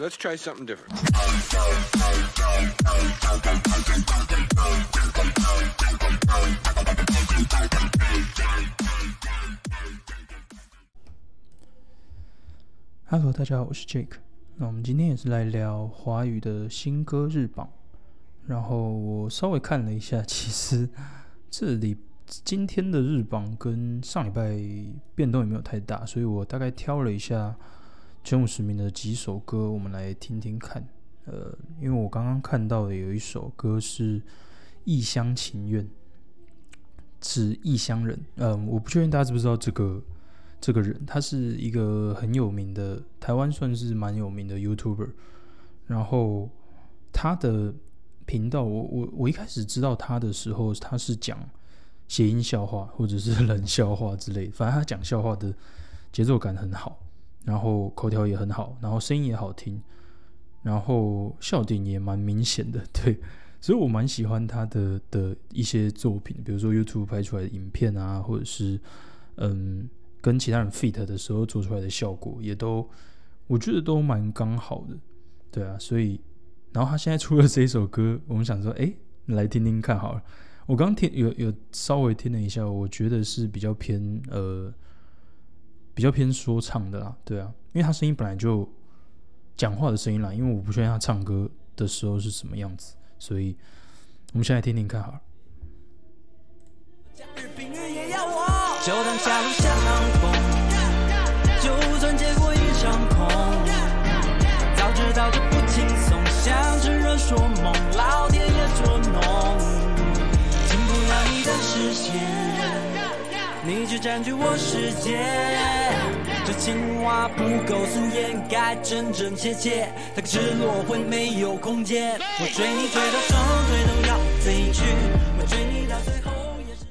Let's try something different. Hello，大家好，我是 Jake。那我们今天也是来聊华语的新歌日榜。然后我稍微看了一下，其实这里今天的日榜跟上礼拜变动也没有太大，所以我大概挑了一下前五十名的几首歌，我们来听听看。呃，因为我刚刚看到的有一首歌是《异乡情愿》，是异乡人。嗯，我不确定大家知不知道这个这个人，他是一个很有名的台湾算是蛮有名的 YouTuber。然后他的频道，我我我一开始知道他的时候，他是讲谐音笑话或者是冷笑话之类，反正他讲笑话的节奏感很好，然后口条也很好，然后声音也好听。然后笑点也蛮明显的，对，所以我蛮喜欢他的的一些作品，比如说 YouTube 拍出来的影片啊，或者是嗯跟其他人 fit 的时候做出来的效果，也都我觉得都蛮刚好的，对啊，所以然后他现在出了这一首歌，我们想说，哎，来听听看好了。我刚听有有稍微听了一下，我觉得是比较偏呃比较偏说唱的啦，对啊，因为他声音本来就。讲话的声音啦，因为我不确定他唱歌的时候是什么样子，所以我们先来听听看好了。占据我世界。这青蛙不够素颜，该真真切切。它赤裸会没有空间。我追你追到手腿都要飞去，我追你到最后也是。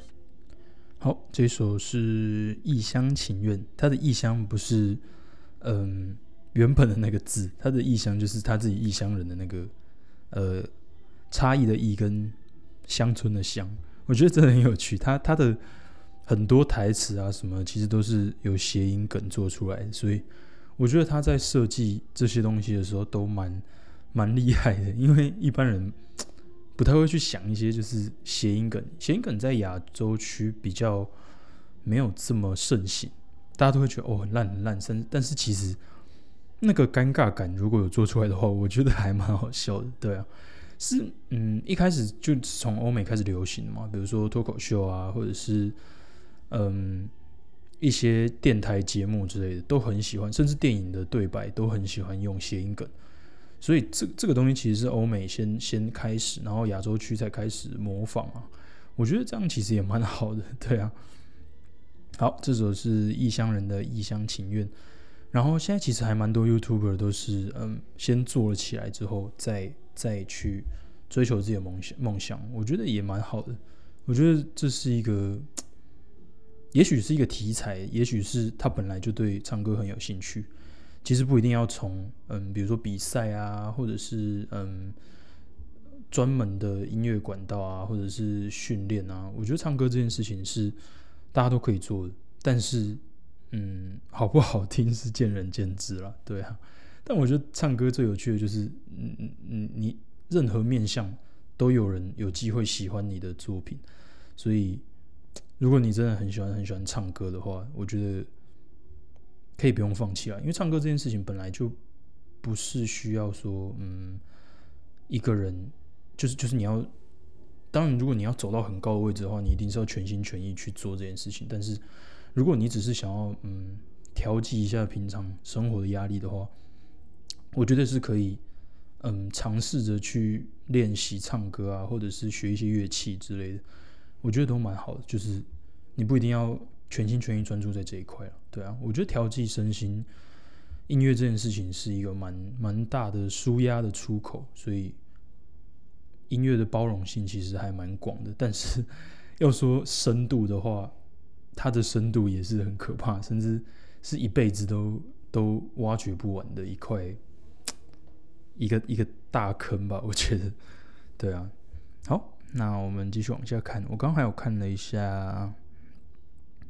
好，这首是《异乡情愿》，它的异乡不是嗯原本的那个字，它的异乡就是他自己异乡人的那个呃差异的异跟乡村的乡。我觉得真的很有趣，他他的。很多台词啊，什么其实都是有谐音梗做出来，所以我觉得他在设计这些东西的时候都蛮蛮厉害的。因为一般人 不太会去想一些就是谐音梗，谐音梗在亚洲区比较没有这么盛行，大家都会觉得哦很烂很烂，但但是其实那个尴尬感如果有做出来的话，我觉得还蛮好笑的。对啊，是嗯一开始就从欧美开始流行嘛，比如说脱口秀啊，或者是。嗯，一些电台节目之类的都很喜欢，甚至电影的对白都很喜欢用谐音梗，所以这这个东西其实是欧美先先开始，然后亚洲区才开始模仿啊。我觉得这样其实也蛮好的，对啊。好，这首是异乡人的异乡情愿，然后现在其实还蛮多 YouTuber 都是嗯，先做了起来之后，再再去追求自己的梦想梦想，我觉得也蛮好的。我觉得这是一个。也许是一个题材，也许是他本来就对唱歌很有兴趣。其实不一定要从嗯，比如说比赛啊，或者是嗯专门的音乐管道啊，或者是训练啊。我觉得唱歌这件事情是大家都可以做的，但是嗯，好不好听是见仁见智了，对啊。但我觉得唱歌最有趣的就是，嗯嗯嗯，你任何面向都有人有机会喜欢你的作品，所以。如果你真的很喜欢很喜欢唱歌的话，我觉得可以不用放弃啊，因为唱歌这件事情本来就不是需要说，嗯，一个人就是就是你要，当然如果你要走到很高的位置的话，你一定是要全心全意去做这件事情。但是如果你只是想要嗯调剂一下平常生活的压力的话，我觉得是可以嗯尝试着去练习唱歌啊，或者是学一些乐器之类的。我觉得都蛮好的，就是你不一定要全心全意专注在这一块了，对啊。我觉得调剂身心，音乐这件事情是一个蛮蛮大的舒压的出口，所以音乐的包容性其实还蛮广的。但是 要说深度的话，它的深度也是很可怕，甚至是一辈子都都挖掘不完的一块一个一个大坑吧。我觉得，对啊，好。那我们继续往下看。我刚还有看了一下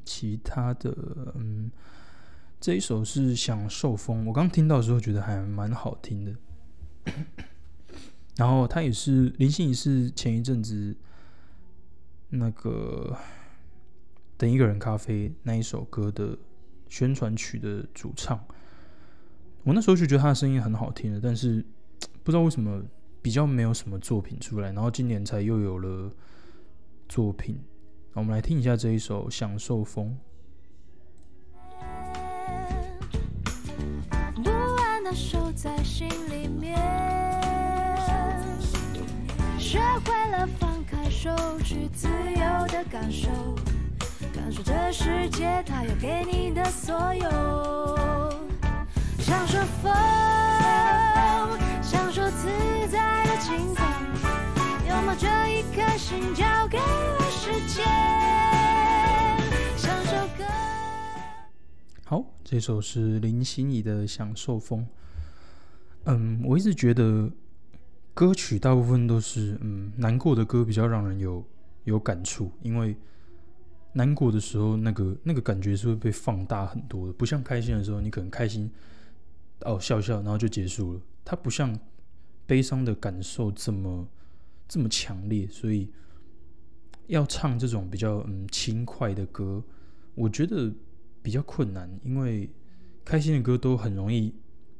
其他的，嗯，这一首是《享受风》，我刚听到的时候觉得还蛮好听的。然后他也是林心怡，是前一阵子那个《等一个人咖啡》那一首歌的宣传曲的主唱。我那时候就觉得他的声音很好听的，但是不知道为什么比较没有什么作品出来，然后今年才又有了作品。我们来听一下这一首《享受风》。不安的守在心里面，学会了放开手，去自由的感受，感受这世界它要给你的所有。享受风，享受自在的轻松，拥抱这一颗心交给了时间，享受歌。好，这首是林心怡的《享受风》。嗯，我一直觉得歌曲大部分都是嗯难过的歌比较让人有有感触，因为难过的时候那个那个感觉是会被放大很多的，不像开心的时候，你可能开心哦笑笑，然后就结束了。它不像悲伤的感受这么这么强烈，所以要唱这种比较嗯轻快的歌，我觉得比较困难，因为开心的歌都很容易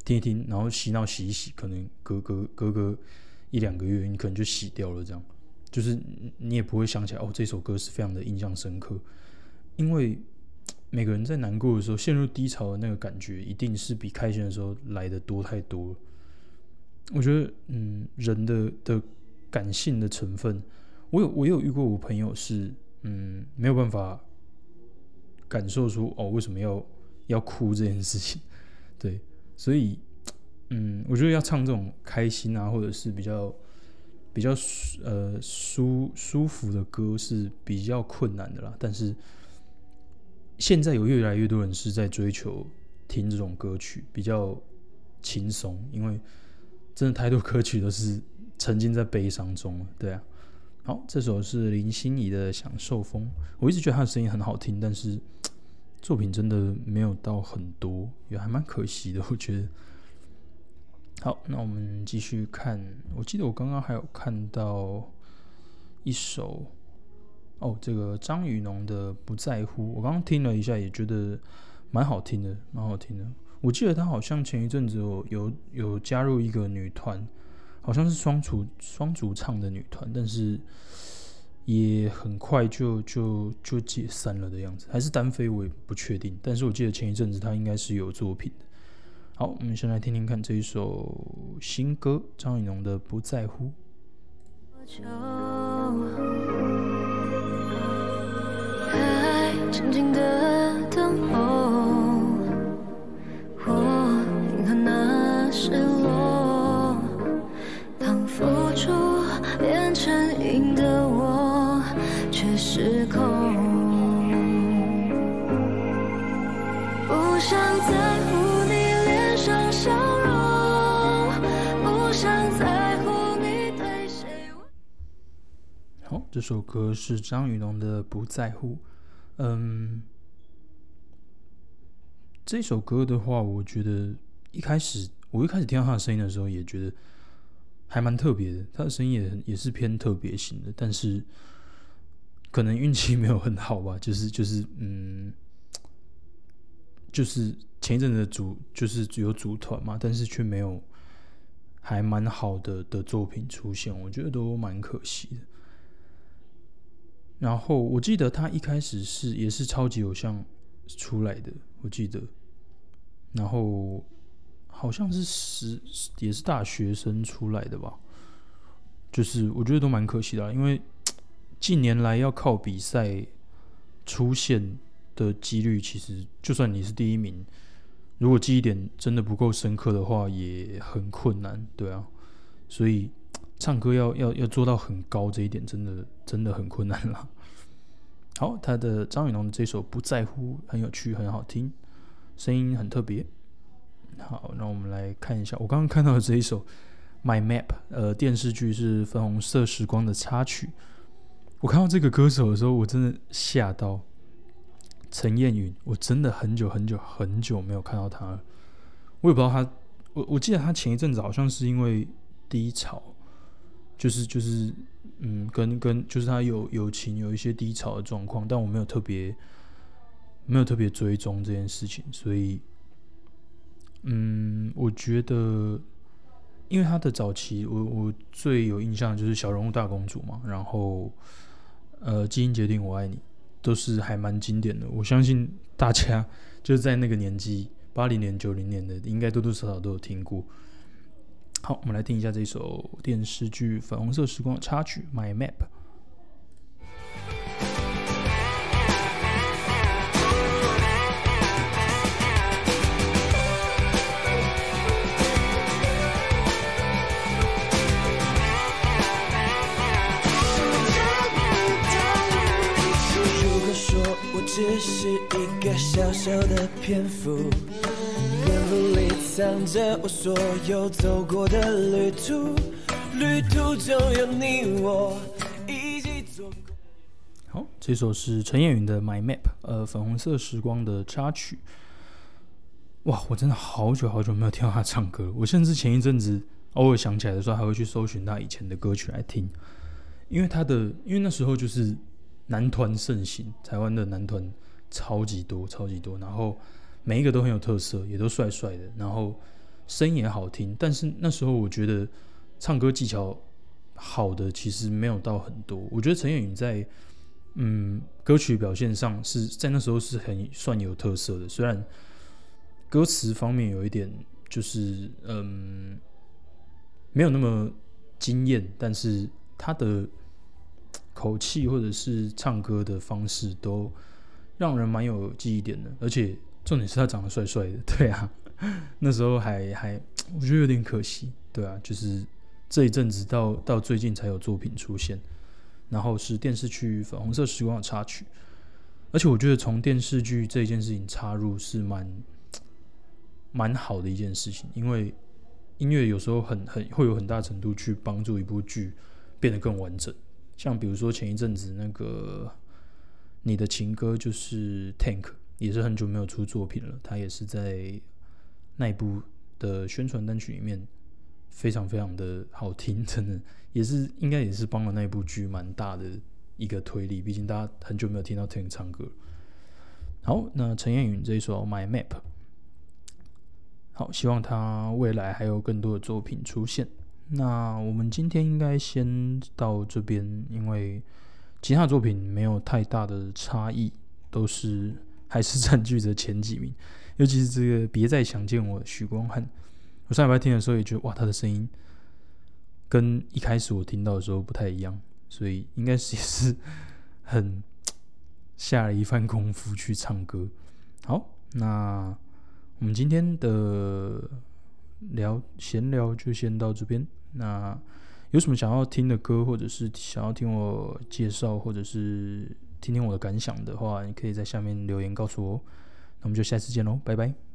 听一听，然后洗脑洗一洗，可能隔隔隔隔一两个月，你可能就洗掉了，这样就是你也不会想起来哦，这首歌是非常的印象深刻，因为每个人在难过的时候陷入低潮的那个感觉，一定是比开心的时候来的多太多了。我觉得，嗯，人的的感性的成分，我有我有遇过，我朋友是，嗯，没有办法感受出哦，为什么要要哭这件事情，对，所以，嗯，我觉得要唱这种开心啊，或者是比较比较舒呃舒舒服的歌是比较困难的啦。但是现在有越来越多人是在追求听这种歌曲，比较轻松，因为真的太多歌曲都是沉浸在悲伤中了，对啊。好，这首是林心怡的《享受风》，我一直觉得她的声音很好听，但是作品真的没有到很多，也还蛮可惜的，我觉得。好，那我们继续看。我记得我刚刚还有看到一首哦，这个张雨农的《不在乎》，我刚刚听了一下，也觉得蛮好听的，蛮好听的。我记得他好像前一阵子有有有加入一个女团，好像是双主双主唱的女团，但是也很快就就就解散了的样子，还是单飞我也不确定。但是我记得前一阵子他应该是有作品的。好，我们先来听听看这一首新歌，张雨农的《不在乎》。好，这首歌是张雨农的《不在乎》。嗯，这首歌的话，我觉得一开始我一开始听到他的声音的时候，也觉得还蛮特别的。他的声音也也是偏特别型的，但是可能运气没有很好吧，就是就是嗯，就是前一阵子的组就是只有组团嘛，但是却没有还蛮好的的作品出现，我觉得都蛮可惜的。然后我记得他一开始是也是超级偶像出来的，我记得，然后好像是十也是大学生出来的吧，就是我觉得都蛮可惜的，因为近年来要靠比赛出现的几率，其实就算你是第一名，如果记忆点真的不够深刻的话，也很困难，对啊，所以唱歌要要要做到很高这一点，真的真的很困难了。好，他的张雨农的这首《不在乎》很有趣，很好听，声音很特别。好，那我们来看一下，我刚刚看到的这一首《My Map》，呃，电视剧是《粉红色时光》的插曲。我看到这个歌手的时候，我真的吓到。陈燕云，我真的很久很久很久没有看到他了。我也不知道他，我我记得他前一阵子好像是因为低潮，就是就是嗯，跟跟就是他有友情有一些低潮的状况，但我没有特别没有特别追踪这件事情，所以嗯，我觉得因为他的早期，我我最有印象就是小人物大公主嘛，然后呃，基因决定我爱你。都是还蛮经典的，我相信大家 就是在那个年纪，八零年、九零年的，应该多多少少都有听过。好，我们来听一下这首电视剧《粉红色时光》的插曲《My Map》。只是一个小小的篇幅，藏着我所有走过的旅途，旅途中有你我一起走过。好，这首是陈燕云的《My Map》，呃，粉红色时光的插曲。哇，我真的好久好久没有听到他唱歌了。我甚至前一阵子偶尔想起来的时候，还会去搜寻他以前的歌曲来听，因为他的，因为那时候就是。男团盛行，台湾的男团超级多，超级多，然后每一个都很有特色，也都帅帅的，然后声音也好听。但是那时候我觉得唱歌技巧好的其实没有到很多。我觉得陈燕宇在嗯歌曲表现上是在那时候是很算有特色的，虽然歌词方面有一点就是嗯没有那么惊艳，但是他的。口气或者是唱歌的方式都让人蛮有记忆点的，而且重点是他长得帅帅的，对啊，那时候还还我觉得有点可惜，对啊，就是这一阵子到到最近才有作品出现，然后是电视剧《粉红色时光》的插曲，而且我觉得从电视剧这件事情插入是蛮蛮好的一件事情，因为音乐有时候很很会有很大程度去帮助一部剧变得更完整。像比如说前一阵子那个你的情歌就是 Tank，也是很久没有出作品了。他也是在那一部的宣传单曲里面非常非常的好听，真的也是应该也是帮了那部剧蛮大的一个推力。毕竟大家很久没有听到 Tank 唱歌。好，那陈燕允这一首 My Map，好，希望他未来还有更多的作品出现。那我们今天应该先到这边，因为其他作品没有太大的差异，都是还是占据着前几名。尤其是这个《别再想见我》，许光汉，我上礼拜听的时候也觉得哇，他的声音跟一开始我听到的时候不太一样，所以应该是也是很下了一番功夫去唱歌。好，那我们今天的聊闲聊就先到这边。那有什么想要听的歌，或者是想要听我介绍，或者是听听我的感想的话，你可以在下面留言告诉我。那我们就下次见喽，拜拜。